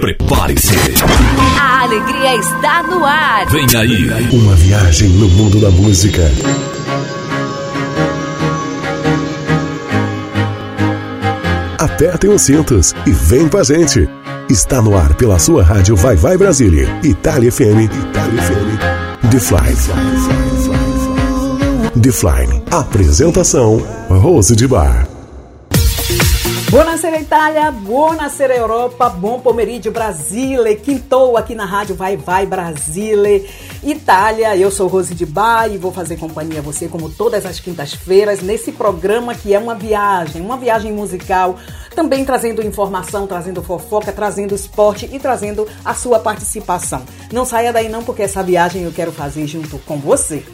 Prepare-se. A alegria está no ar. Vem aí. Uma viagem no mundo da música. Apertem os cintos e vem com a gente. Está no ar pela sua rádio Vai Vai Brasília, Itália FM, Itália FM, The Fly. The Fly. Apresentação Rose de Bar. Buonasera Itália, buonasera Europa, bom pomeriggio Brasile, quintou aqui na rádio Vai Vai Brasile, Itália. Eu sou Rose de Bar e vou fazer companhia a você como todas as quintas-feiras nesse programa que é uma viagem, uma viagem musical, também trazendo informação, trazendo fofoca, trazendo esporte e trazendo a sua participação. Não saia daí não porque essa viagem eu quero fazer junto com você.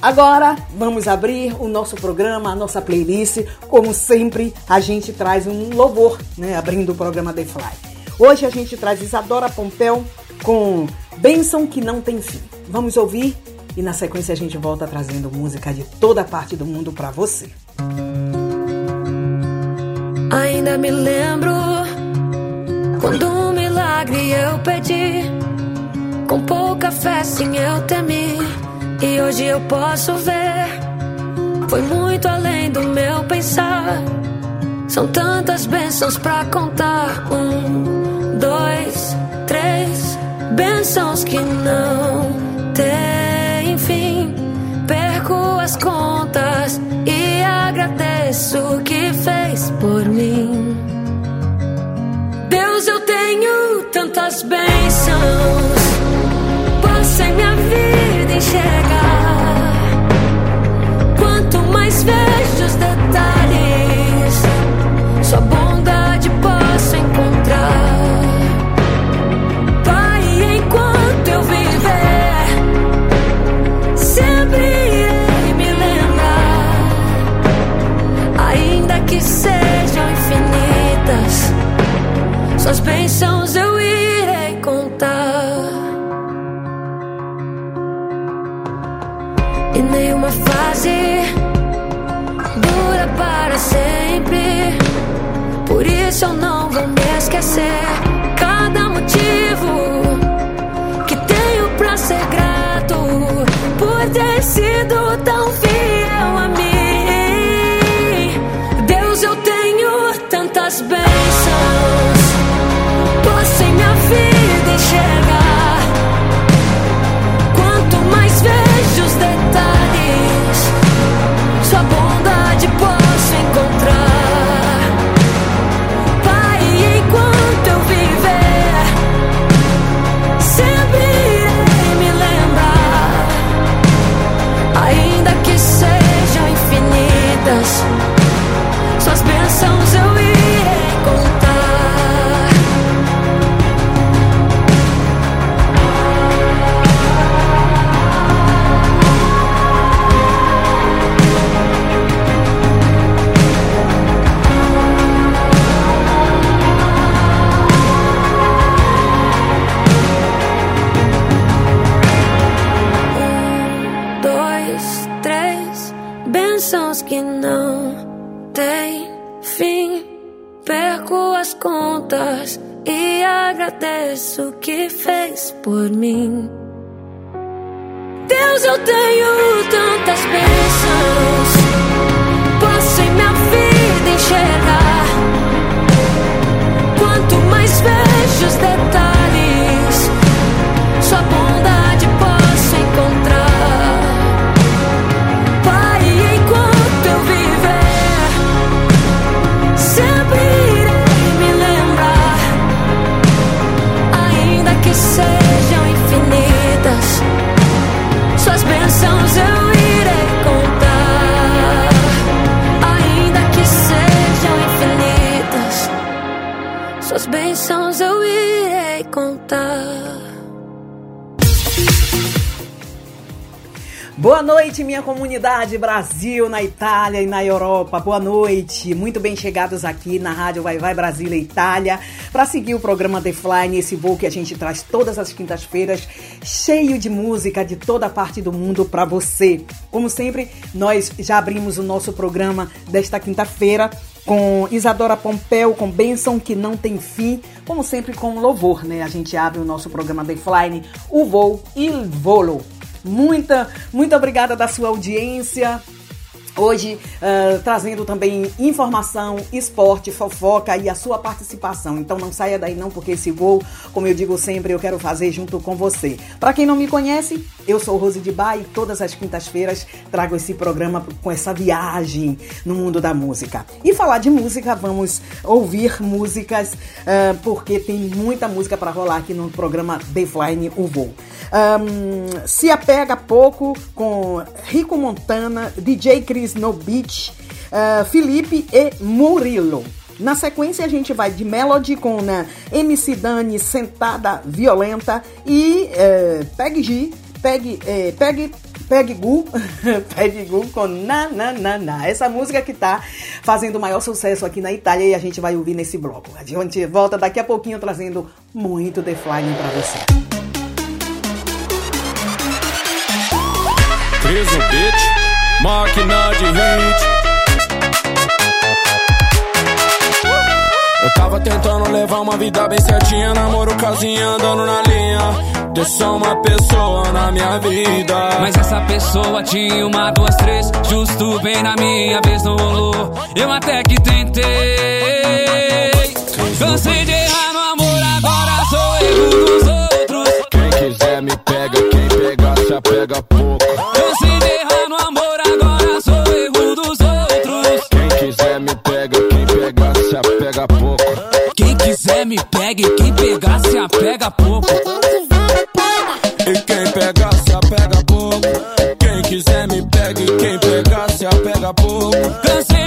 Agora vamos abrir o nosso programa, a nossa playlist. Como sempre, a gente traz um louvor, né? Abrindo o programa The Fly. Hoje a gente traz Isadora Pompeu com Bênção que não tem fim. Vamos ouvir e na sequência a gente volta trazendo música de toda parte do mundo para você. Ainda me lembro quando um milagre eu pedi, com pouca fé sim eu temi. E hoje eu posso ver, foi muito além do meu pensar. São tantas bênçãos pra contar. Um, dois, três, bênçãos que não têm fim. Perco as contas e agradeço o que fez por mim. Deus, eu tenho tantas bênçãos. Posso em minha vida enxergar. Suas bênçãos eu irei contar. E nenhuma fase dura para sempre. Por isso eu não vou me esquecer. Comunidade Brasil, na Itália e na Europa. Boa noite. Muito bem chegados aqui na Rádio Vai Vai Brasília Itália para seguir o programa The Fly, nesse voo que a gente traz todas as quintas-feiras, cheio de música de toda parte do mundo para você. Como sempre, nós já abrimos o nosso programa desta quinta-feira com Isadora Pompeu, com Benção que não tem fim, como sempre com louvor, né? A gente abre o nosso programa The Flying, o voo e volo. Muita, muito obrigada da sua audiência. Hoje, uh, trazendo também informação, esporte, fofoca e a sua participação. Então não saia daí não, porque esse voo, como eu digo sempre, eu quero fazer junto com você. Para quem não me conhece, eu sou Rose de Bar e todas as quintas-feiras trago esse programa com essa viagem no mundo da música. E falar de música, vamos ouvir músicas, uh, porque tem muita música para rolar aqui no programa The Flying O Voo. Um, se apega pouco com Rico Montana, DJ Chris No Beach, uh, Felipe e Murilo. Na sequência, a gente vai de Melody com né, MC Dani Sentada Violenta e uh, Peg G, Peg, eh, Peg, Peg Gu, Peg Gu com Na Na Na Na. Essa música que tá fazendo o maior sucesso aqui na Itália e a gente vai ouvir nesse bloco. A gente volta daqui a pouquinho trazendo muito The Flying pra você. Preso bitch, máquina de hit. Eu tava tentando levar uma vida bem certinha, namoro, casinha, andando na linha. Ter só uma pessoa na minha vida. Mas essa pessoa tinha uma, duas, três, justo bem na minha vez não rolou. Eu até que tentei. Cansei de errar no amor, agora sou erro dos outros. Quem quiser me pega, quem pegar se apega pouco. Me pegue, quem pegar se apega pouco. E quem pegar se apega pouco. Quem quiser me pegue, quem pegar se apega pouco. Cansei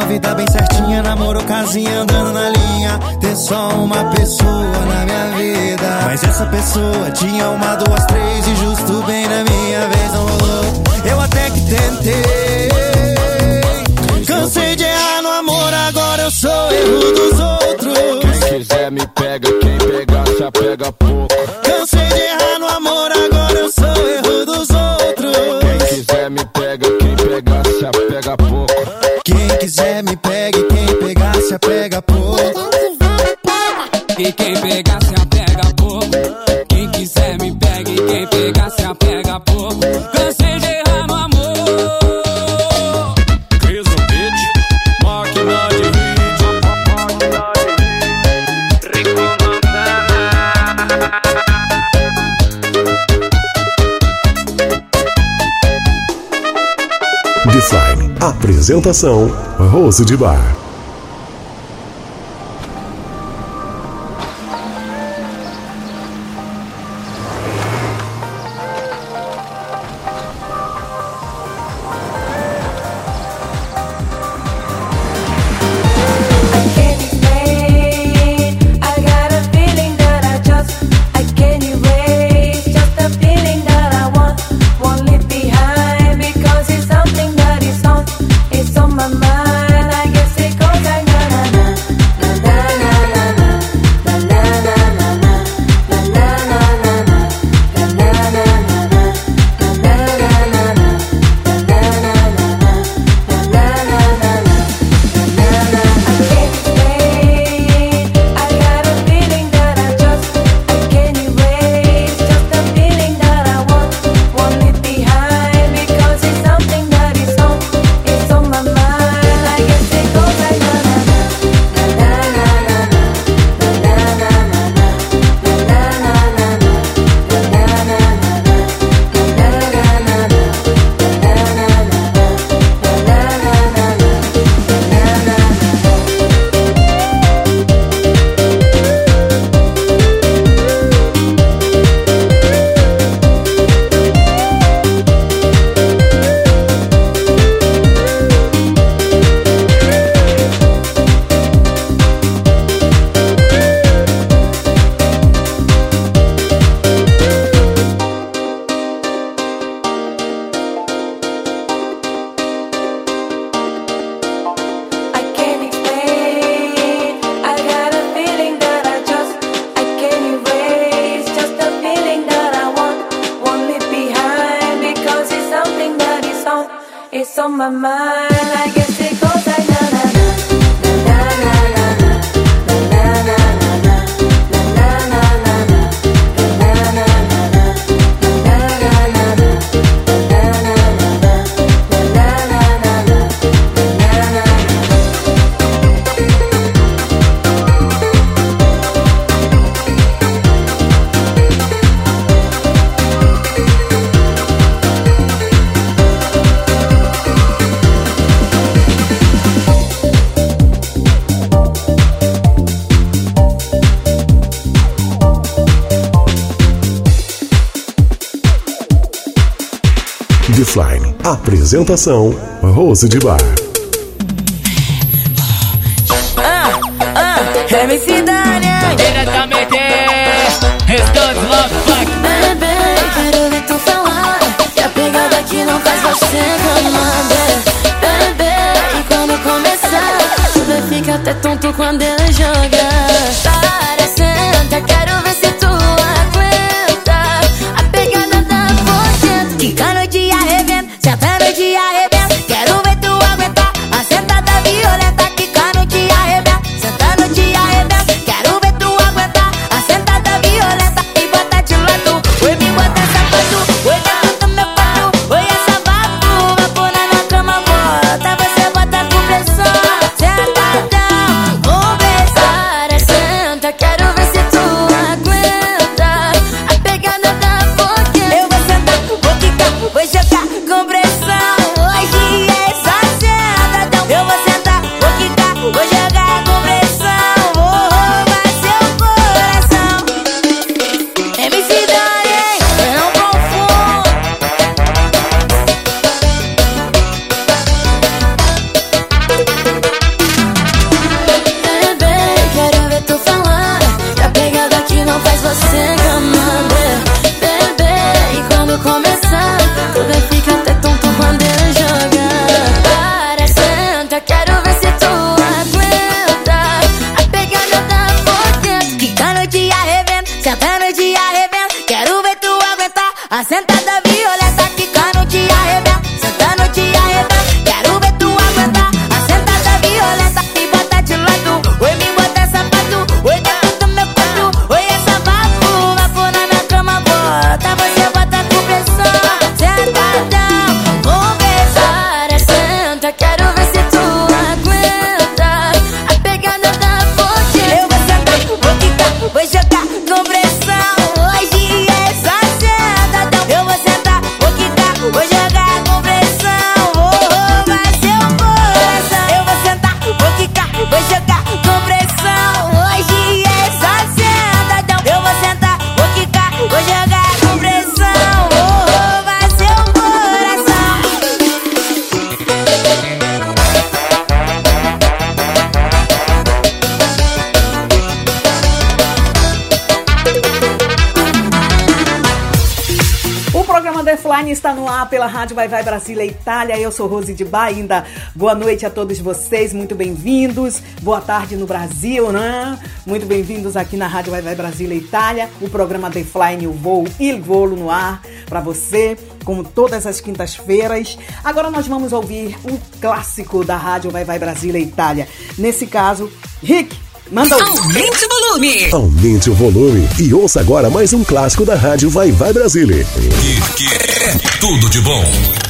uma vida bem certinha, namoro, casinha, andando na linha. Ter só uma pessoa na minha vida. Mas essa pessoa tinha uma, duas, três e justo bem na minha vez não rolou. Eu até que tentei. Cansei de errar no amor, agora eu sou erro dos outros. Quem quiser me pega, quiser me pegue, quem pegar se apega pouco. E quem pegar Apresentação: Rose de Bar. Apresentação: Rose de Bar. Vai Vai Brasília Itália. Eu sou Rose de Bainda. Boa noite a todos vocês, muito bem-vindos. Boa tarde no Brasil, né? Muito bem-vindos aqui na Rádio Vai Vai Brasília Itália, o programa The Flying o Voo e Volo no ar para você, como todas as quintas-feiras. Agora nós vamos ouvir o um clássico da Rádio Vai Vai Brasília Itália. Nesse caso, Rick Manda um... Aumente o volume. Aumente o volume e ouça agora mais um clássico da rádio Vai Vai Brasília tudo de bom.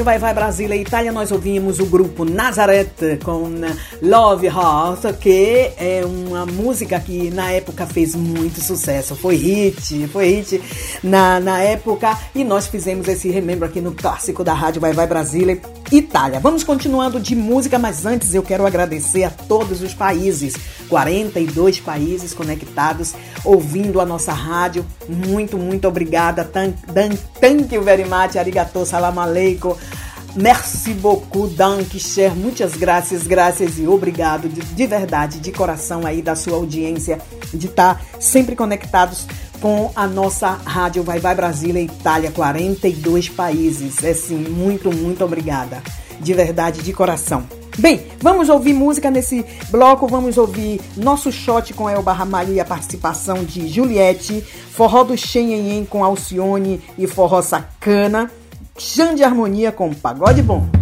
Rádio Vai Vai Brasília Itália, nós ouvimos o grupo Nazareth com Love Heart, que é uma música que na época fez muito sucesso. Foi hit, foi hit na, na época e nós fizemos esse remembro aqui no clássico da Rádio Vai Vai Brasília Itália. Vamos continuando de música, mas antes eu quero agradecer a todos os países, 42 países conectados, ouvindo a nossa rádio. Muito, muito obrigada. Thank, thank you very much. Arigato, salam aleikum. Merci beaucoup, danke, muitas graças, graças e obrigado de, de, verdade, de coração aí da sua audiência, de estar tá sempre conectados com a nossa rádio Vai Vai Brasília Itália, 42 países. É sim, muito, muito obrigada, de verdade, de coração. Bem, vamos ouvir música nesse bloco, vamos ouvir Nosso Shot com El Barramalho e a participação de Juliette, Forró do Xenhenhen com Alcione e Forró Sacana, Xande Harmonia com Pagode Bom.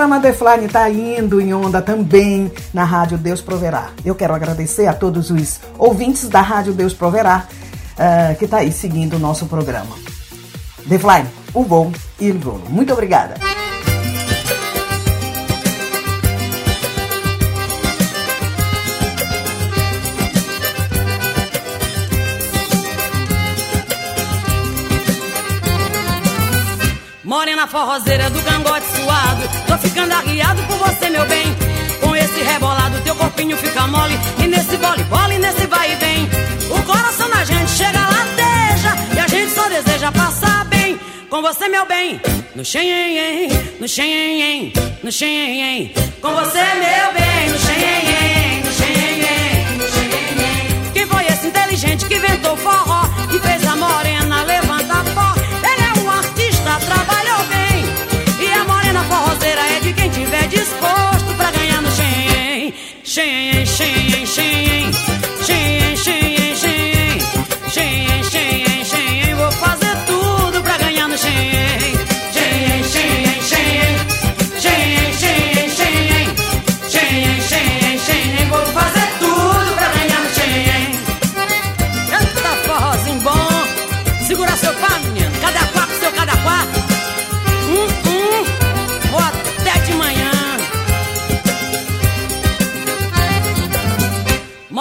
Programa Defline está indo em onda também na Rádio Deus Proverá. Eu quero agradecer a todos os ouvintes da Rádio Deus Proverá uh, que está aí seguindo o nosso programa. Defline, o bom e o bom. Muito obrigada. Morena forrozeira do cangote suado Tô ficando arriado por você, meu bem. Com esse rebolado teu corpinho fica mole. E nesse bole, bole, nesse vai e vem. O coração da gente chega lateja E a gente só deseja passar bem. Com você, meu bem. No xenhen, no xenhen, no xenhen Com você, meu bem. No xenhen, no xenhen, no xenhen Quem foi esse inteligente que inventou forró E fez a morena Shane, Shane, Shane.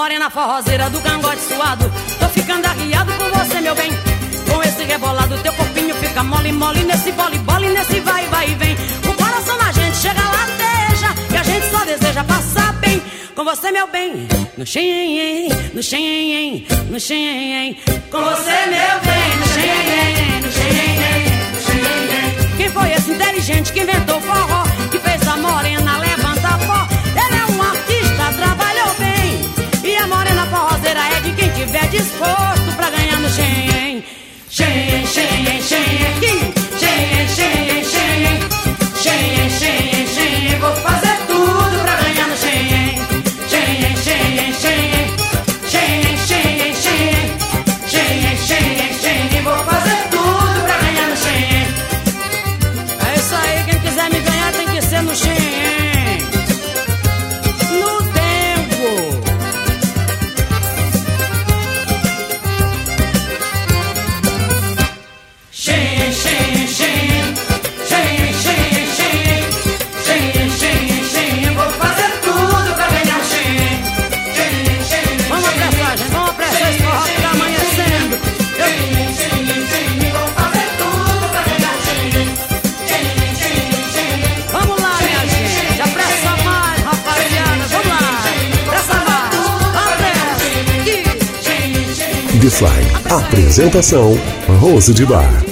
Morena forrozeira do cangote suado. Tô ficando arriado por você, meu bem. Com esse rebolado, teu corpinho fica mole, mole Nesse bole, bole, nesse vai, vai e vem. O coração da gente chega lateja E a gente só deseja passar bem. Com você, meu bem No xenhen, no xenhen, no xenhen Com você, meu bem No xenhen, no xenhen, no xenhen Quem foi esse inteligente que inventou forró Que fez a morena levantar é de quem tiver disposto pra ganhar no Xen. Xen, Xen, Xen, aqui. Xen, Xen, Xen, Xen, Xen, Xen. Apresentação: Rose de Bar.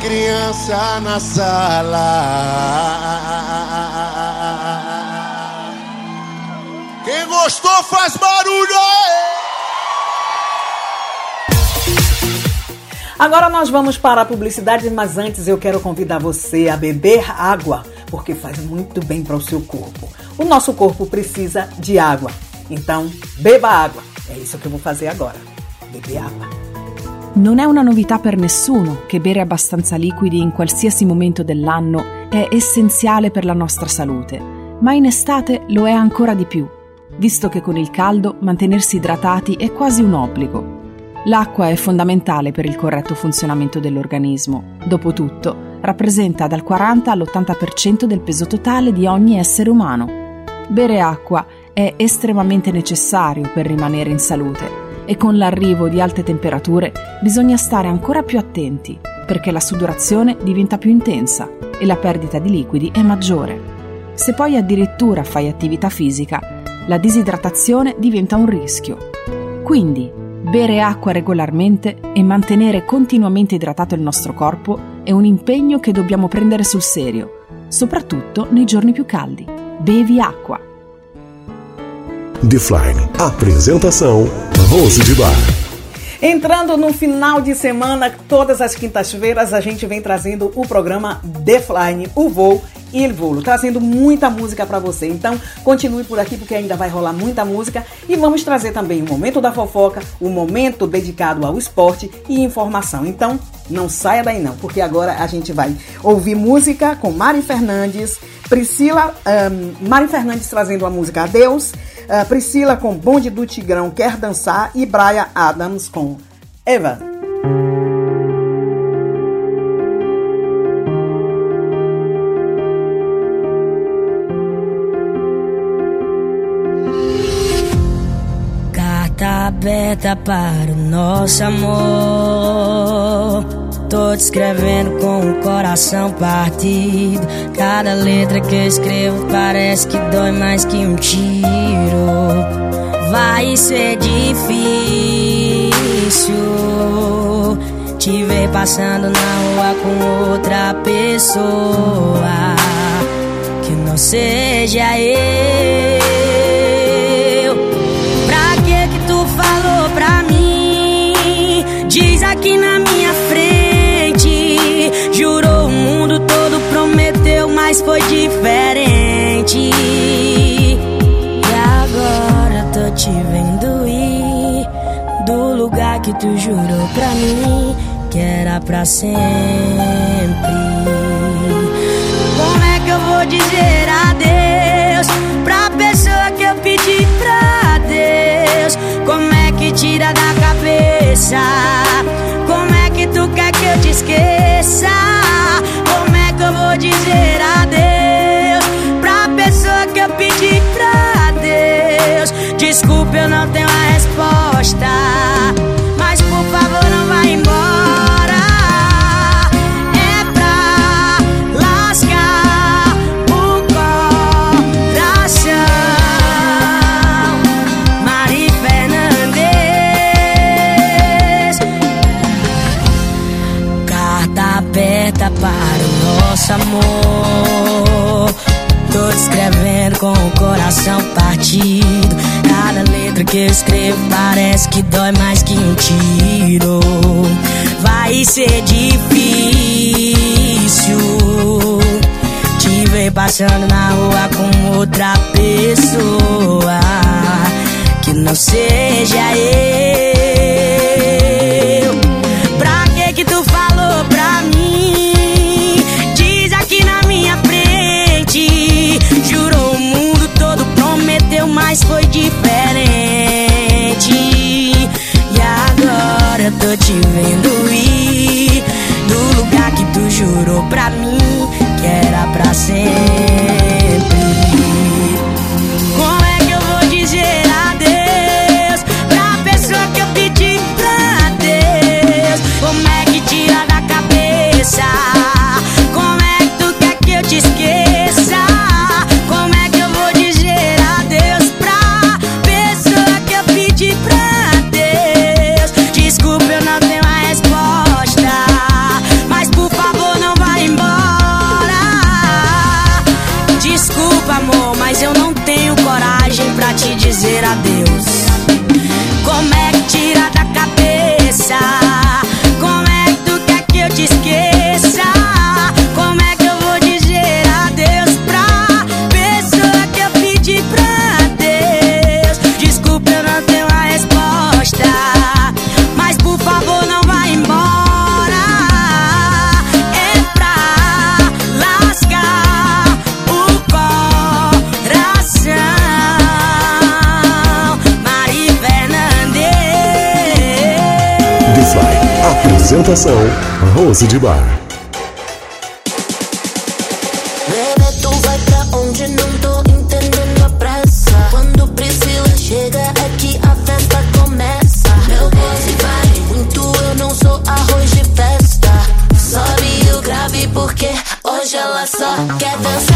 Criança na sala. Quem gostou faz barulho! Agora nós vamos para a publicidade, mas antes eu quero convidar você a beber água, porque faz muito bem para o seu corpo. O nosso corpo precisa de água, então beba água. É isso que eu vou fazer agora. Beber água. Non è una novità per nessuno che bere abbastanza liquidi in qualsiasi momento dell'anno è essenziale per la nostra salute, ma in estate lo è ancora di più, visto che con il caldo mantenersi idratati è quasi un obbligo. L'acqua è fondamentale per il corretto funzionamento dell'organismo. Dopotutto, rappresenta dal 40 all'80% del peso totale di ogni essere umano. Bere acqua è estremamente necessario per rimanere in salute e con l'arrivo di alte temperature bisogna stare ancora più attenti perché la sudorazione diventa più intensa e la perdita di liquidi è maggiore. Se poi addirittura fai attività fisica, la disidratazione diventa un rischio. Quindi, bere acqua regolarmente e mantenere continuamente idratato il nostro corpo è un impegno che dobbiamo prendere sul serio, soprattutto nei giorni più caldi. Bevi acqua. Defline. Apresentação: Rose de Bar. Entrando no final de semana, todas as quintas-feiras a gente vem trazendo o programa Defline, o voo Il Volo, trazendo muita música para você. Então, continue por aqui porque ainda vai rolar muita música e vamos trazer também o momento da fofoca, o momento dedicado ao esporte e informação. Então, não saia daí não, porque agora a gente vai ouvir música com Mari Fernandes, Priscila, um, Mari Fernandes trazendo a música Adeus, uh, Priscila com Bonde do Tigrão Quer Dançar e Brian Adams com Eva. Carta aberta para o nosso amor. Tô escrevendo com o coração partido. Cada letra que eu escrevo parece que dói mais que um tiro. Vai ser difícil te ver passando na rua com outra pessoa que não seja eu. Pra que que tu falou pra mim? Diz aqui na minha mas foi diferente. E agora tô te vendo ir do lugar que tu jurou pra mim que era pra sempre. Como é que eu vou dizer adeus pra pessoa que eu pedi pra Deus? Como é que tira da cabeça? Como é que tu quer que eu te esqueça? Eu vou dizer adeus pra pessoa que eu pedi pra Deus? Desculpa, eu não tenho a resposta, mas por favor não vá embora. Nosso amor. Tô escrevendo com o coração partido. Cada letra que eu escrevo parece que dói mais que um tiro. Vai ser difícil te ver passando na rua com outra pessoa que não seja eu. Foi diferente. E agora eu tô te vendo ir do lugar que tu jurou pra mim que era pra sempre. Apresentação: Rose de Bar. Tu vai pra onde não tô entendendo a pressa. Quando Priscila chega, é que a festa começa. Meu muito, eu não sou arroz de festa. Sobe grave porque hoje ela só quer dançar.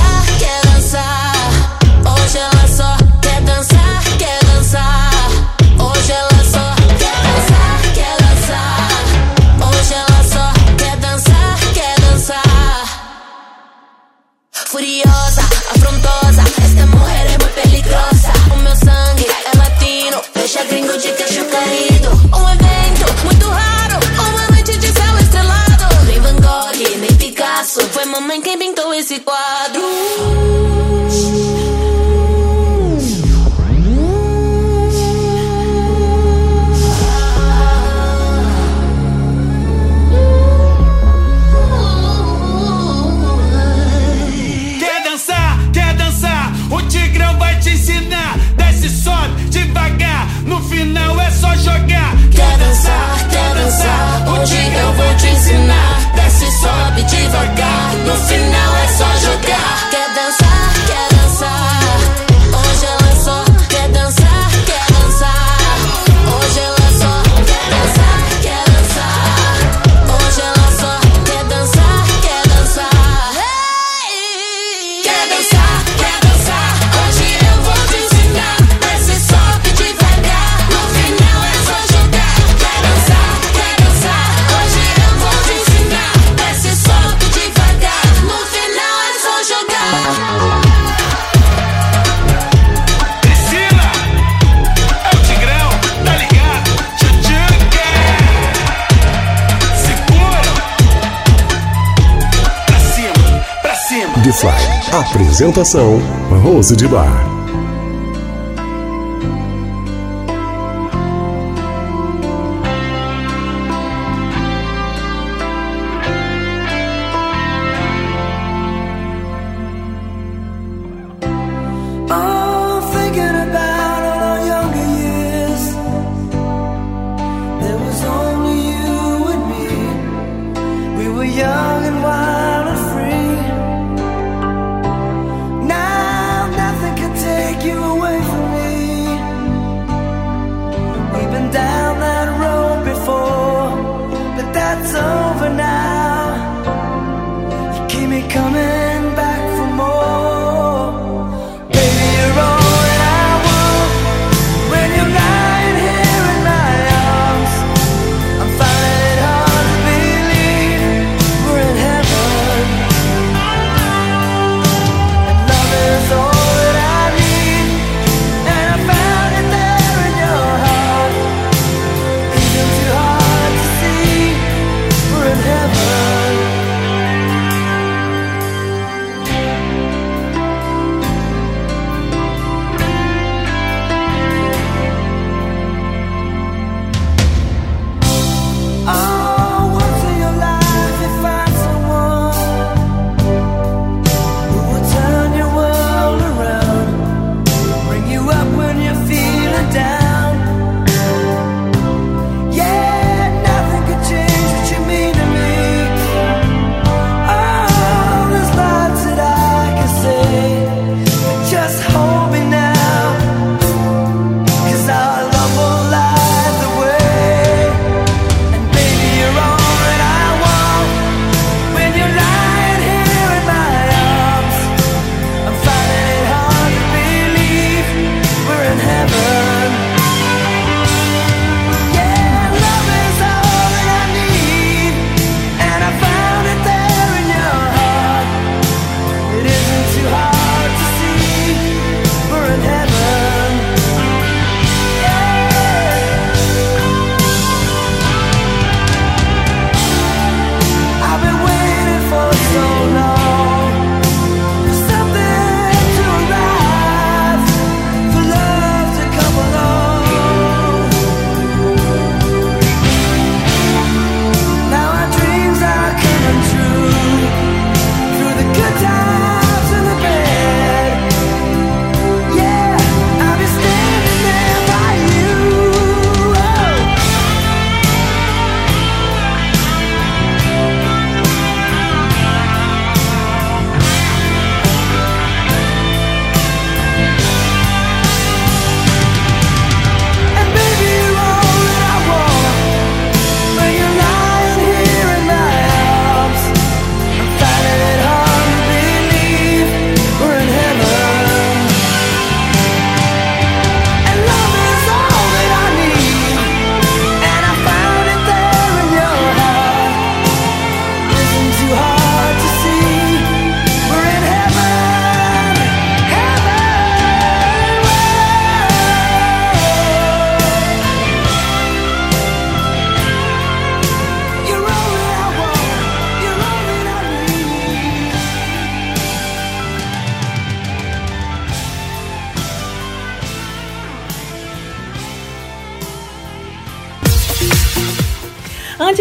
Comunicação, Rose de Bar.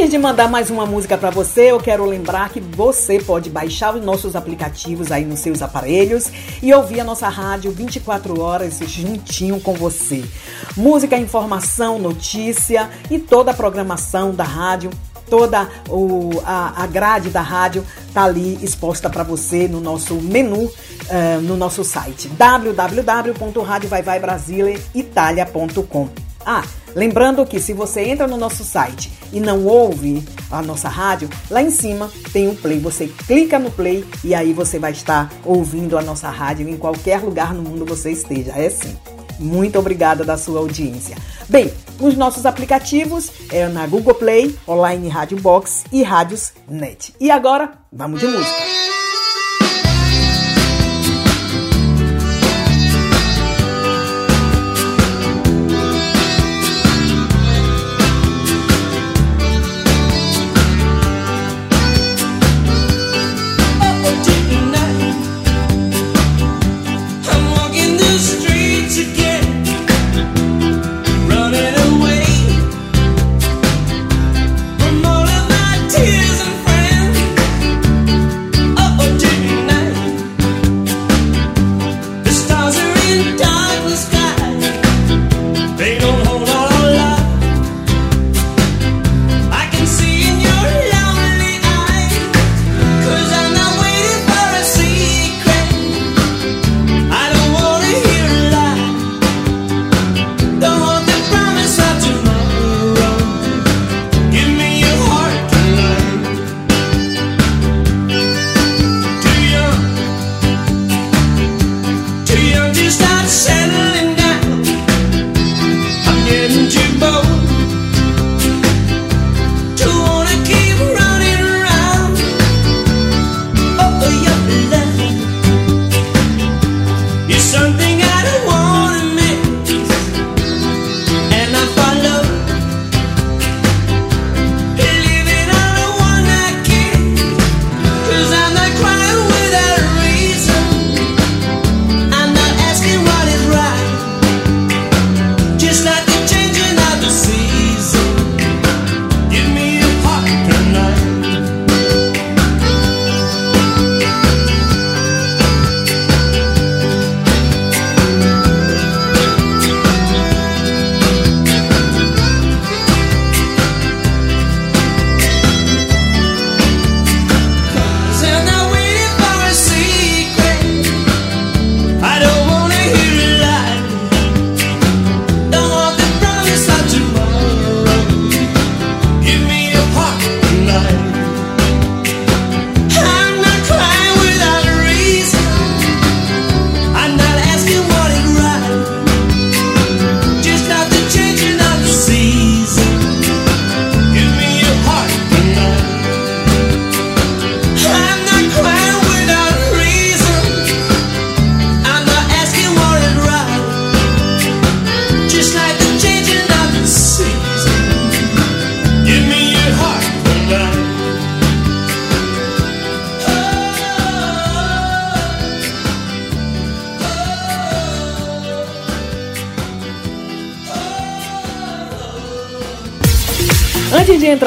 Antes de mandar mais uma música para você, eu quero lembrar que você pode baixar os nossos aplicativos aí nos seus aparelhos e ouvir a nossa rádio 24 horas juntinho com você. Música, informação, notícia e toda a programação da rádio toda o, a, a grade da rádio tá ali exposta para você no nosso menu, uh, no nosso site www.radiovaivaibrasileitalia.com. Ah, lembrando que se você entra no nosso site e não ouve a nossa rádio, lá em cima tem um play. Você clica no play e aí você vai estar ouvindo a nossa rádio em qualquer lugar no mundo você esteja. É sim. Muito obrigada da sua audiência. Bem, os nossos aplicativos é na Google Play, Online Rádio Box e Rádios Net. E agora, vamos de música.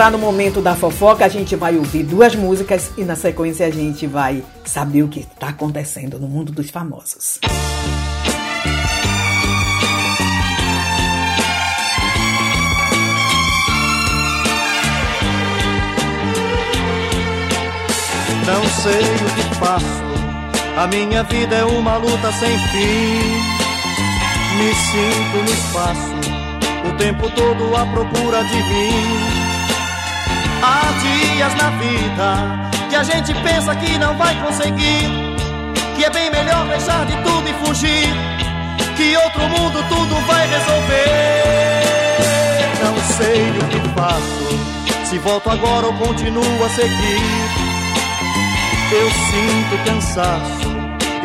Entrar no momento da fofoca, a gente vai ouvir duas músicas e na sequência a gente vai saber o que está acontecendo no mundo dos famosos. Não sei o que faço, a minha vida é uma luta sem fim. Me sinto no espaço, o tempo todo à procura de mim. Há dias na vida que a gente pensa que não vai conseguir, que é bem melhor deixar de tudo e fugir, que outro mundo tudo vai resolver. Não sei o que faço, se volto agora ou continuo a seguir. Eu sinto cansaço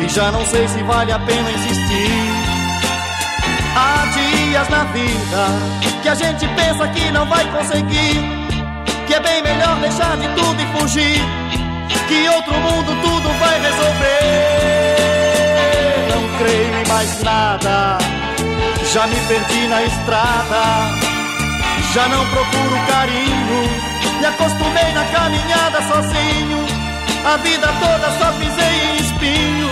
e já não sei se vale a pena insistir. Há dias na vida que a gente pensa que não vai conseguir é bem melhor deixar de tudo e fugir. Que outro mundo tudo vai resolver. Não creio em mais nada, já me perdi na estrada. Já não procuro carinho, Me acostumei na caminhada sozinho. A vida toda só pisei em espinho.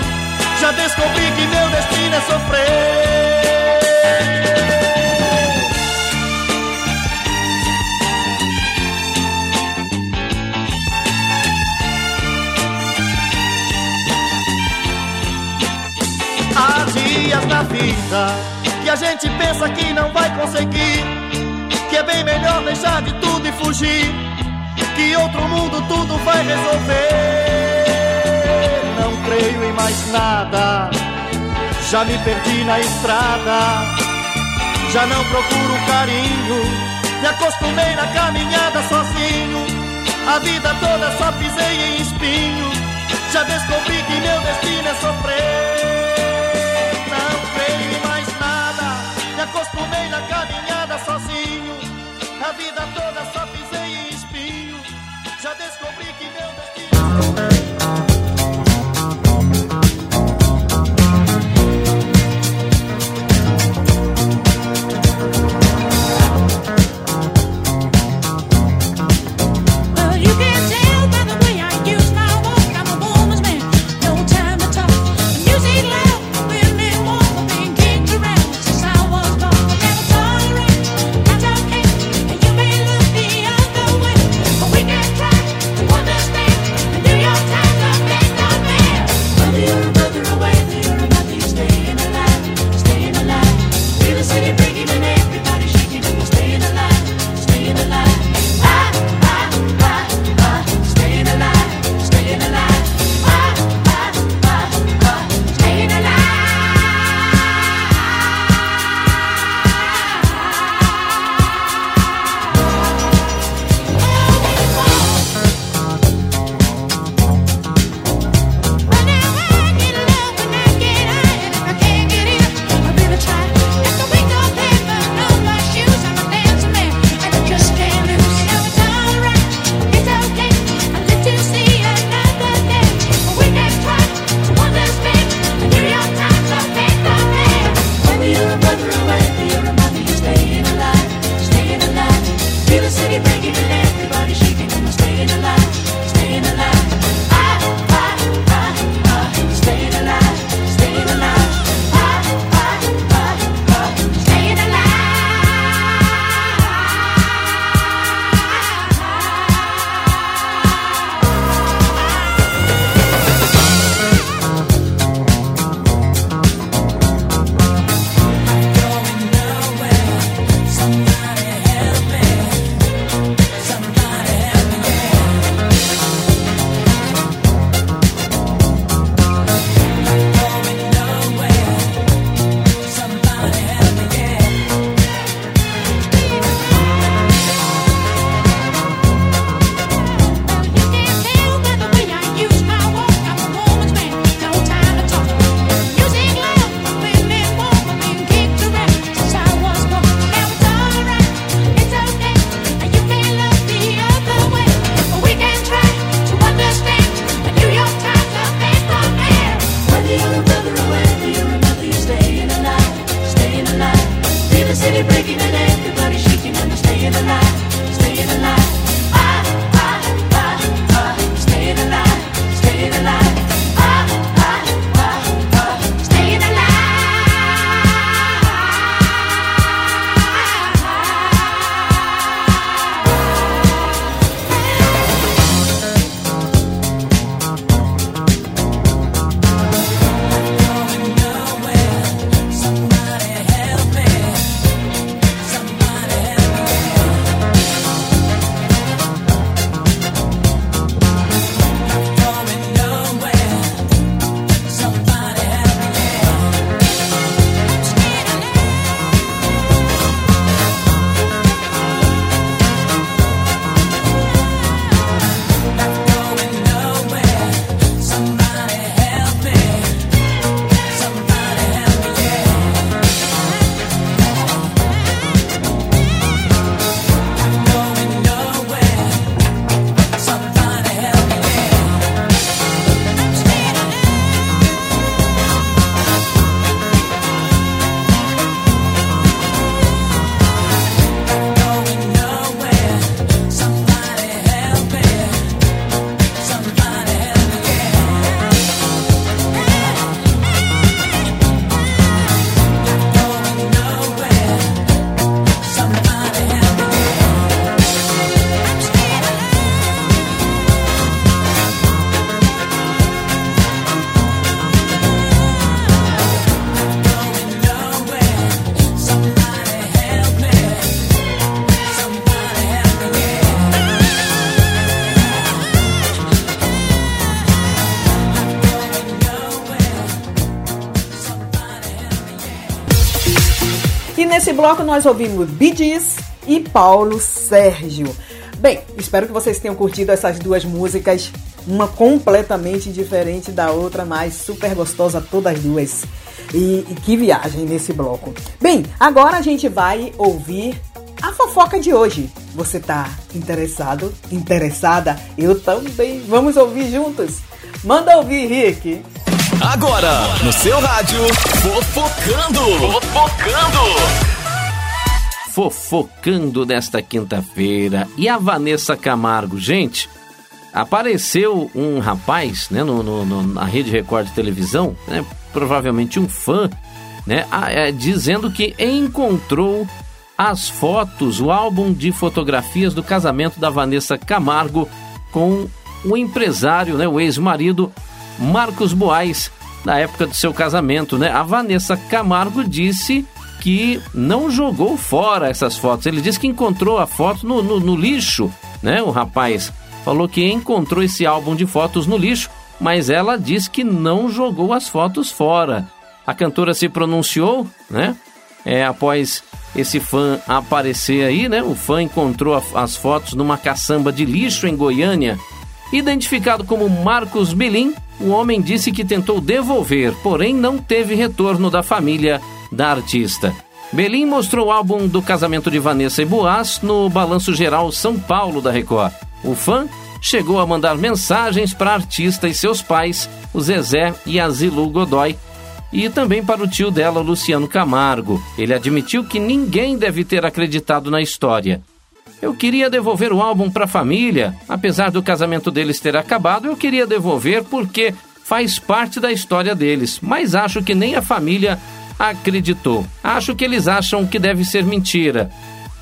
Já descobri que meu destino é sofrer. Dias na vida que a gente pensa que não vai conseguir. Que é bem melhor deixar de tudo e fugir. Que outro mundo tudo vai resolver. Não creio em mais nada. Já me perdi na estrada. Já não procuro carinho. Me acostumei na caminhada sozinho. A vida toda só pisei em espinho. Já descobri que meu destino é sofrer. Acostumei na caminhada sozinho. A vida toda só nesse bloco nós ouvimos Bidis e Paulo Sérgio. Bem, espero que vocês tenham curtido essas duas músicas, uma completamente diferente da outra, mas super gostosa todas duas. E, e que viagem nesse bloco. Bem, agora a gente vai ouvir a fofoca de hoje. Você tá interessado? Interessada? Eu também. Vamos ouvir juntos? Manda ouvir, Rick. Agora, no seu rádio, Fofocando. Fofocando. Fofocando nesta quinta-feira. E a Vanessa Camargo, gente, apareceu um rapaz, né, no, no- no- na Rede Record de televisão, né, provavelmente um fã, né, a- é, dizendo que encontrou as fotos, o álbum de fotografias do casamento da Vanessa Camargo com o empresário, né, o ex-marido Marcos Boaz, na época do seu casamento, né? A Vanessa Camargo disse que não jogou fora essas fotos. Ele disse que encontrou a foto no, no- no lixo, né? O rapaz falou que encontrou esse álbum de fotos no lixo, mas ela disse que não jogou as fotos fora. A cantora se pronunciou, né? É, após esse fã aparecer aí, né? O fã encontrou a- as fotos numa caçamba de lixo em Goiânia. Identificado como Marcos Bilim, o homem disse que tentou devolver, porém não teve retorno da família da artista. Belim mostrou o álbum do casamento de Vanessa e Boas no Balanço Geral São Paulo da Record. O fã chegou a mandar mensagens para a artista e seus pais, o Zezé e a Zilu Godoy, e também para o tio dela, Luciano Camargo. Ele admitiu que ninguém deve ter acreditado na história. Eu queria devolver o álbum para a família. Apesar do casamento deles ter acabado, eu queria devolver porque faz parte da história deles. Mas acho que nem a família acreditou. Acho que eles acham que deve ser mentira.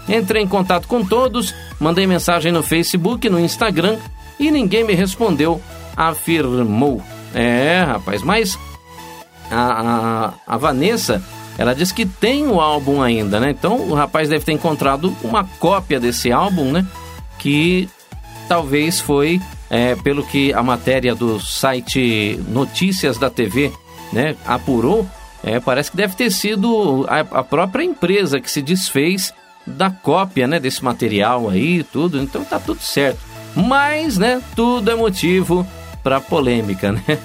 Entrei em contato com todos, mandei mensagem no Facebook, no Instagram e ninguém me respondeu, afirmou. É, rapaz, mas a, a, a Vanessa, ela disse que tem o álbum ainda, né? Então o rapaz deve ter encontrado uma cópia desse álbum, né? Que talvez foi, é, pelo que a matéria do site Notícias da TV, né, apurou, é, parece que deve ter sido a, a própria empresa que se desfez da cópia, né, desse material aí tudo. Então tá tudo certo. Mas, né, tudo é motivo para polêmica, né?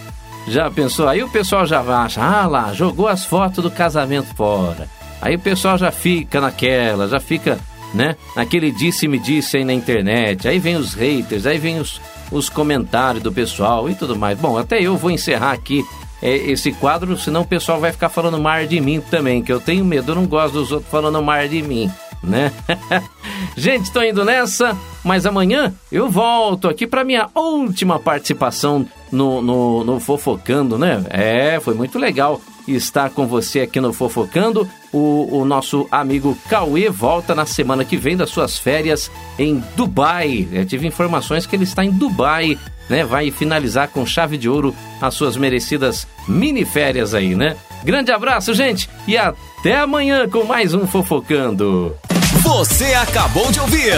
Já pensou? Aí o pessoal já acha, ah lá, jogou as fotos do casamento fora. Aí o pessoal já fica naquela, já fica, né? Naquele disse-me disse aí na internet. Aí vem os haters, aí vem os, os comentários do pessoal e tudo mais. Bom, até eu vou encerrar aqui é, esse quadro, senão o pessoal vai ficar falando mar de mim também, que eu tenho medo, eu não gosto dos outros falando mar de mim, né? Gente, tô indo nessa, mas amanhã eu volto aqui para minha última participação no, no, no Fofocando, né? É, foi muito legal estar com você aqui no Fofocando. O, o nosso amigo Cauê volta na semana que vem das suas férias em Dubai. Eu tive informações que ele está em Dubai, né? Vai finalizar com chave de ouro as suas merecidas mini férias aí, né? Grande abraço, gente, e até amanhã com mais um Fofocando. Você acabou de ouvir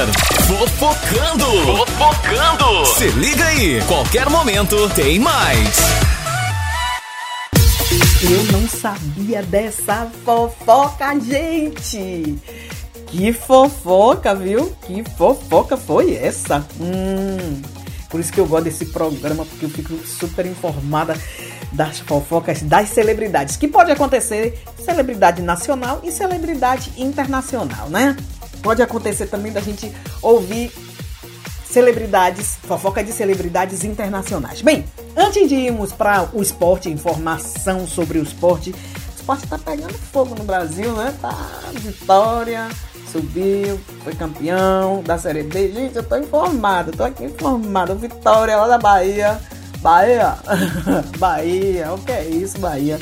Fofocando. Fofocando. Se liga aí, qualquer momento tem mais. Eu não sabia dessa fofoca, gente! Que fofoca, viu? Que fofoca foi essa? Hum, por isso que eu gosto desse programa, porque eu fico super informada das fofocas das celebridades. Que pode acontecer celebridade nacional e celebridade internacional, né? Pode acontecer também da gente ouvir celebridades, fofoca de celebridades internacionais. Bem, antes de irmos para o esporte, informação sobre o esporte, o esporte tá pegando fogo no Brasil, né? Tá vitória, subiu, foi campeão da Série B. Gente, eu tô informado, tô aqui informado. Vitória lá da Bahia. Bahia, Bahia, o que é isso, Bahia?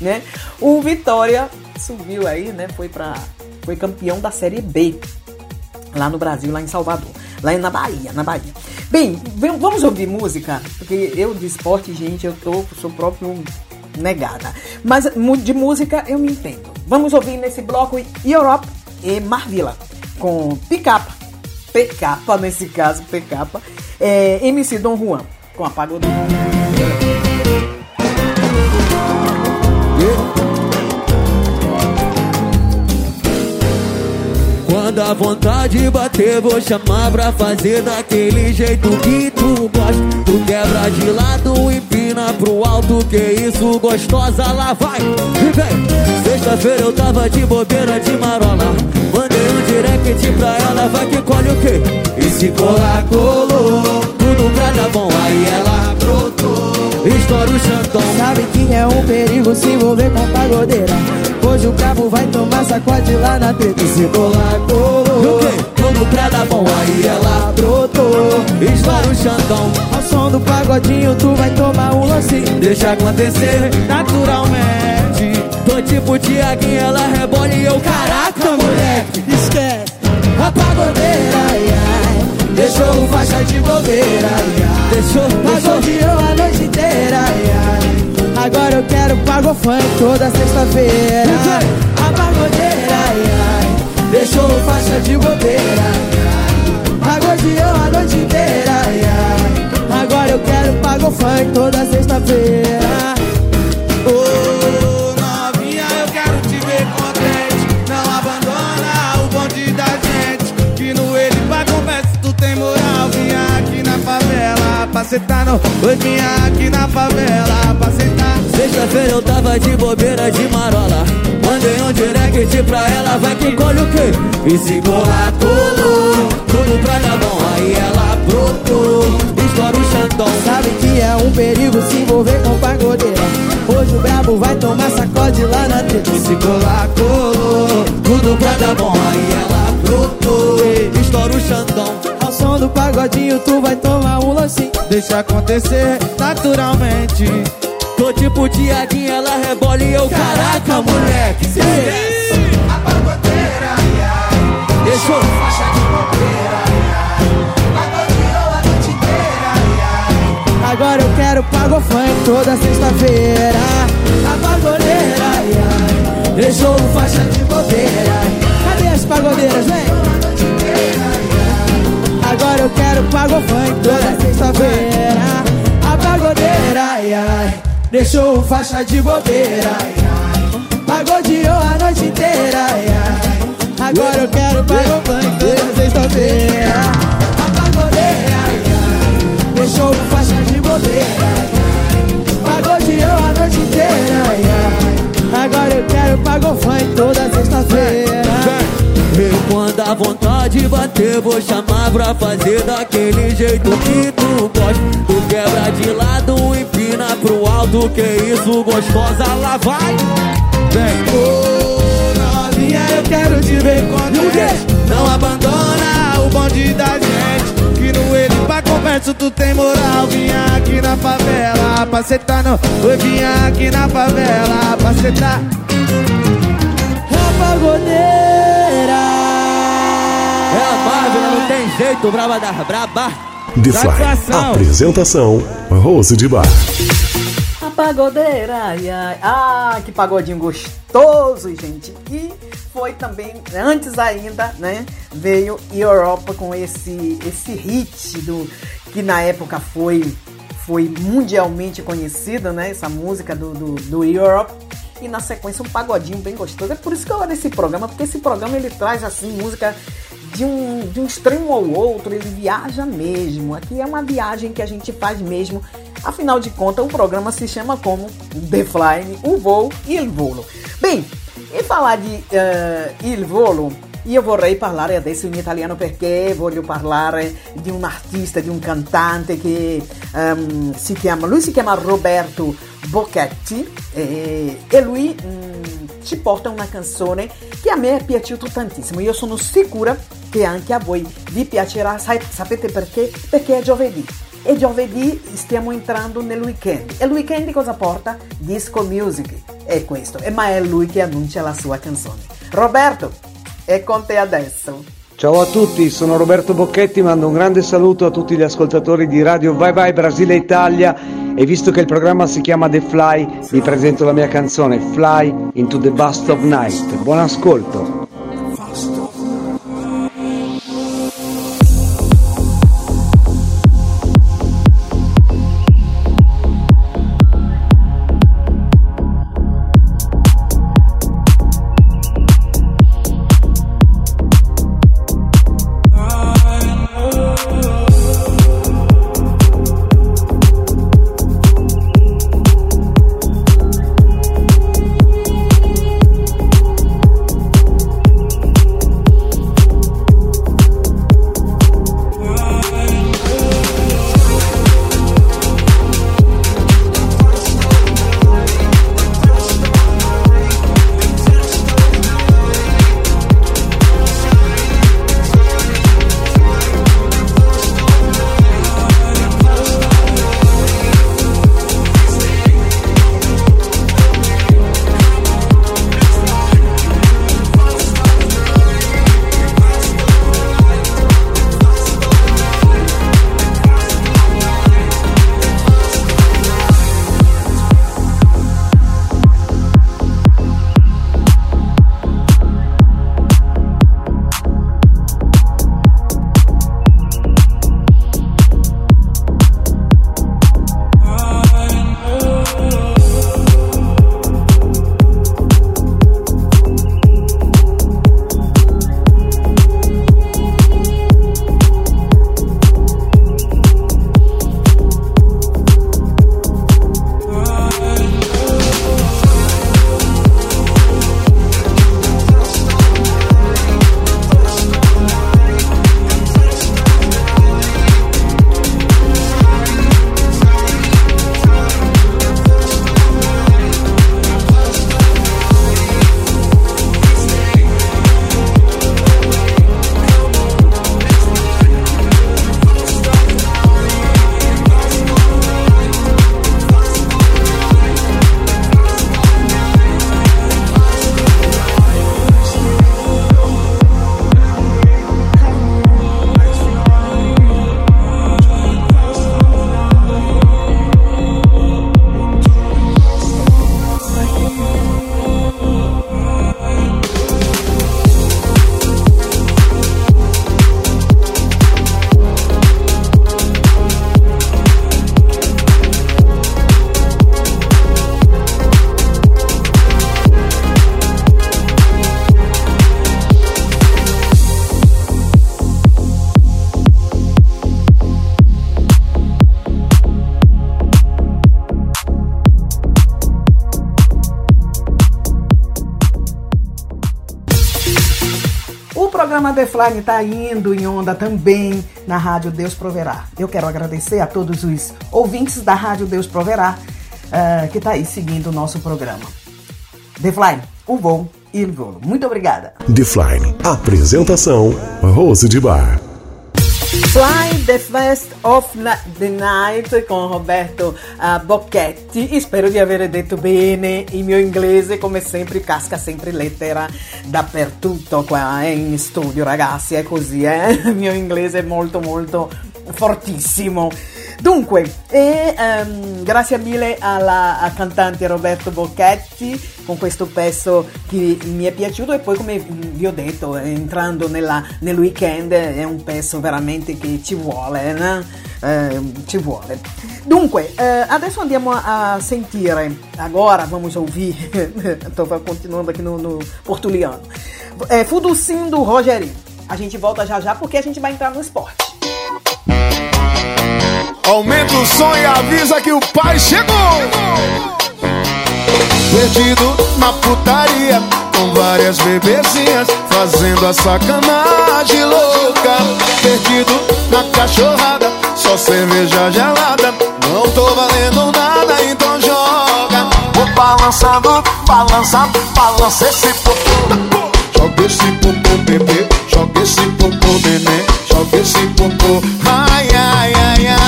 Né? O Vitória subiu aí, né? Foi para foi campeão da Série B lá no Brasil, lá em Salvador, lá na Bahia, na Bahia. Bem, vamos ouvir música, porque eu de esporte, gente, eu tô, sou próprio negada. Mas de música eu me entendo. Vamos ouvir nesse bloco Europe e Marvila, com Picapa, Pecapa nesse caso, Pecapa, é, MC Dom Juan, com a pagodeira. Quando a vontade bater, vou chamar pra fazer daquele jeito que tu gosta. Tu quebra de lado, empina pro alto, que isso gostosa, lá vai. E vem, sexta-feira eu tava de bobeira de marola. Mandei um direct pra ela, vai que colhe o quê? E se colar, colou. Tudo pra dar bom, aí ela brotou. Estoura o chantão. Sabe que é um perigo se envolver com pagodeira. Hoje o cabo vai tomar sacode lá na treta. E se colar, colou. O quê? Tudo pra dar bom, aí ela brotou. Estoura o chantão. Ao som do pagodinho, tu vai tomar um lance. Deixa acontecer naturalmente. Tô tipo Tiaguinho, ela rebola e eu, caraca, moleque. Esquece a pagodeira, ai. Deixou o faixa de bobeira, ai. Deixou, Pagodeou a noite inteira, ai, ai. Agora eu quero pago funk toda sexta-feira. A pagodeira, ai, ai. Deixou o faixa de bobeira, ai, a noite inteira, ai, ai. Agora eu quero pago funk toda sexta-feira. Ô sentar no. Oi, vinha aqui na favela pra sentar. Sexta-feira eu tava de bobeira de marola. Mandei um direct pra ela, vai que colhe o quê? E se colar, colou. Tudo pra dar bom, aí ela brotou. Estoura o chantão. Sabe que é um perigo se envolver com pagodeira. Hoje o brabo vai tomar sacode lá na treta. E se colar, colou. Tudo pra dar bom, aí ela brotou. Estoura o chantão. Do pagodinho, tu vai tomar um lancinho. Deixa acontecer naturalmente. Tô tipo Tiaguinho, ela rebola e eu, caraca, moleque. Se esquece. A pagodeira, ai, ai. Deixou. Faixa de bobeira. Pagodeou a noite inteira. Agora eu quero pago funk toda sexta-feira. A pagodeira, ai, ai. Deixou faixa de bobeira. Cadê as pagodeiras, vem? Eu quero pago funk toda sexta-feira. A pagodeira, ai, ai. Deixou o faixa de bobeira, ai, ai. Pagodeou a noite inteira, ai, ai. Agora eu quero pago funk toda sexta-feira. A pagodeira, ai, ai. Deixou o faixa de bobeira, ai, ai. Pagodeou a noite inteira, ai, ai. Agora eu quero pago funk toda sexta-feira. E quando a vontade bater, vou chamar pra fazer daquele jeito que tu gosta. Tu quebra de lado, empina pro alto, que isso gostosa, lá vai. Vem. Ô novinha, eu quero te ver contente. Não abandona o bonde da gente. Que no ele pra conversa tu tem moral. Vinha aqui na favela pra sentar no. Oi, vinha aqui na favela pra sentar. A tem jeito, braba da braba. The Fly. Apresentação: Rose de Bar. A pagodeira, ai, ai. Ah, que pagodinho gostoso, gente. E foi também, antes ainda, né? Veio Europa com esse, esse hit do que na época foi, foi mundialmente conhecido, né? Essa música do, do, do Europe. E na sequência um pagodinho bem gostoso. É por isso que eu amo esse programa, porque esse programa ele traz assim música de um, de um extremo ao outro, ele viaja mesmo. Aqui é uma viagem que a gente faz mesmo. Afinal de contas, o programa se chama como The Flying, o voo e il volo. Bem, e falar di eh, il volo, io vorrei parlare adesso in italiano perché voglio parlare di un artista, di un cantante che ehm, si chiama, lui si chiama Roberto Bocchetti e, e lui mm, ci porta una canzone che a me è piaciuto tantissimo. Io sono sicura che anche a voi vi piacerà, sapete perché? Perché è giovedì. E giovedì stiamo entrando nel weekend. E il weekend cosa porta? Disco music. È questo. E ma è lui che annuncia la sua canzone. Roberto, è con te adesso. Ciao a tutti, sono Roberto Bocchetti, mando un grande saluto a tutti gli ascoltatori di Radio Vai Vai Brasile Italia e visto che il programma si chiama The Fly, vi presento la mia canzone Fly into the Bust of Night. Buon ascolto. Fly está indo em onda também na Rádio Deus Proverá. Eu quero agradecer a todos os ouvintes da Rádio Deus Proverá uh, que está aí seguindo o nosso programa. Fly, o voo e o voo. Muito obrigada. Fly, apresentação Rose de Bar. Fly the Fest of the Night con Roberto uh, Bocchetti. Spero di aver detto bene il mio inglese, come sempre casca sempre lettera dappertutto qua eh, in studio, ragazzi, è così, eh? Il mio inglese è molto molto fortissimo. Dunque, e, um, grazie mille alla a cantante Roberto Bocchetti con questo pezzo che mi è piaciuto e poi come vi ho detto, entrando nella, nel weekend è un pezzo veramente che ci vuole, né? eh, ci vuole. Dunque, eh, adesso andiamo a, sentire, agora vamos ouvir, estou continuando aqui no, no portuliano, é, Fuducinho do Rogerinho. A gente volta já já porque a gente vai entrar no esporte. Aumenta o som e avisa que o pai chegou. Perdido na putaria, com várias bebezinhas, fazendo a sacanagem louca. Perdido na cachorrada, só cerveja gelada. Não tô valendo nada, então joga. Vou balançando, balança, balança esse popô. Joga esse popô, bebê. Joga esse popô, neném. Joga esse popô. Ai, ai, ai, ai.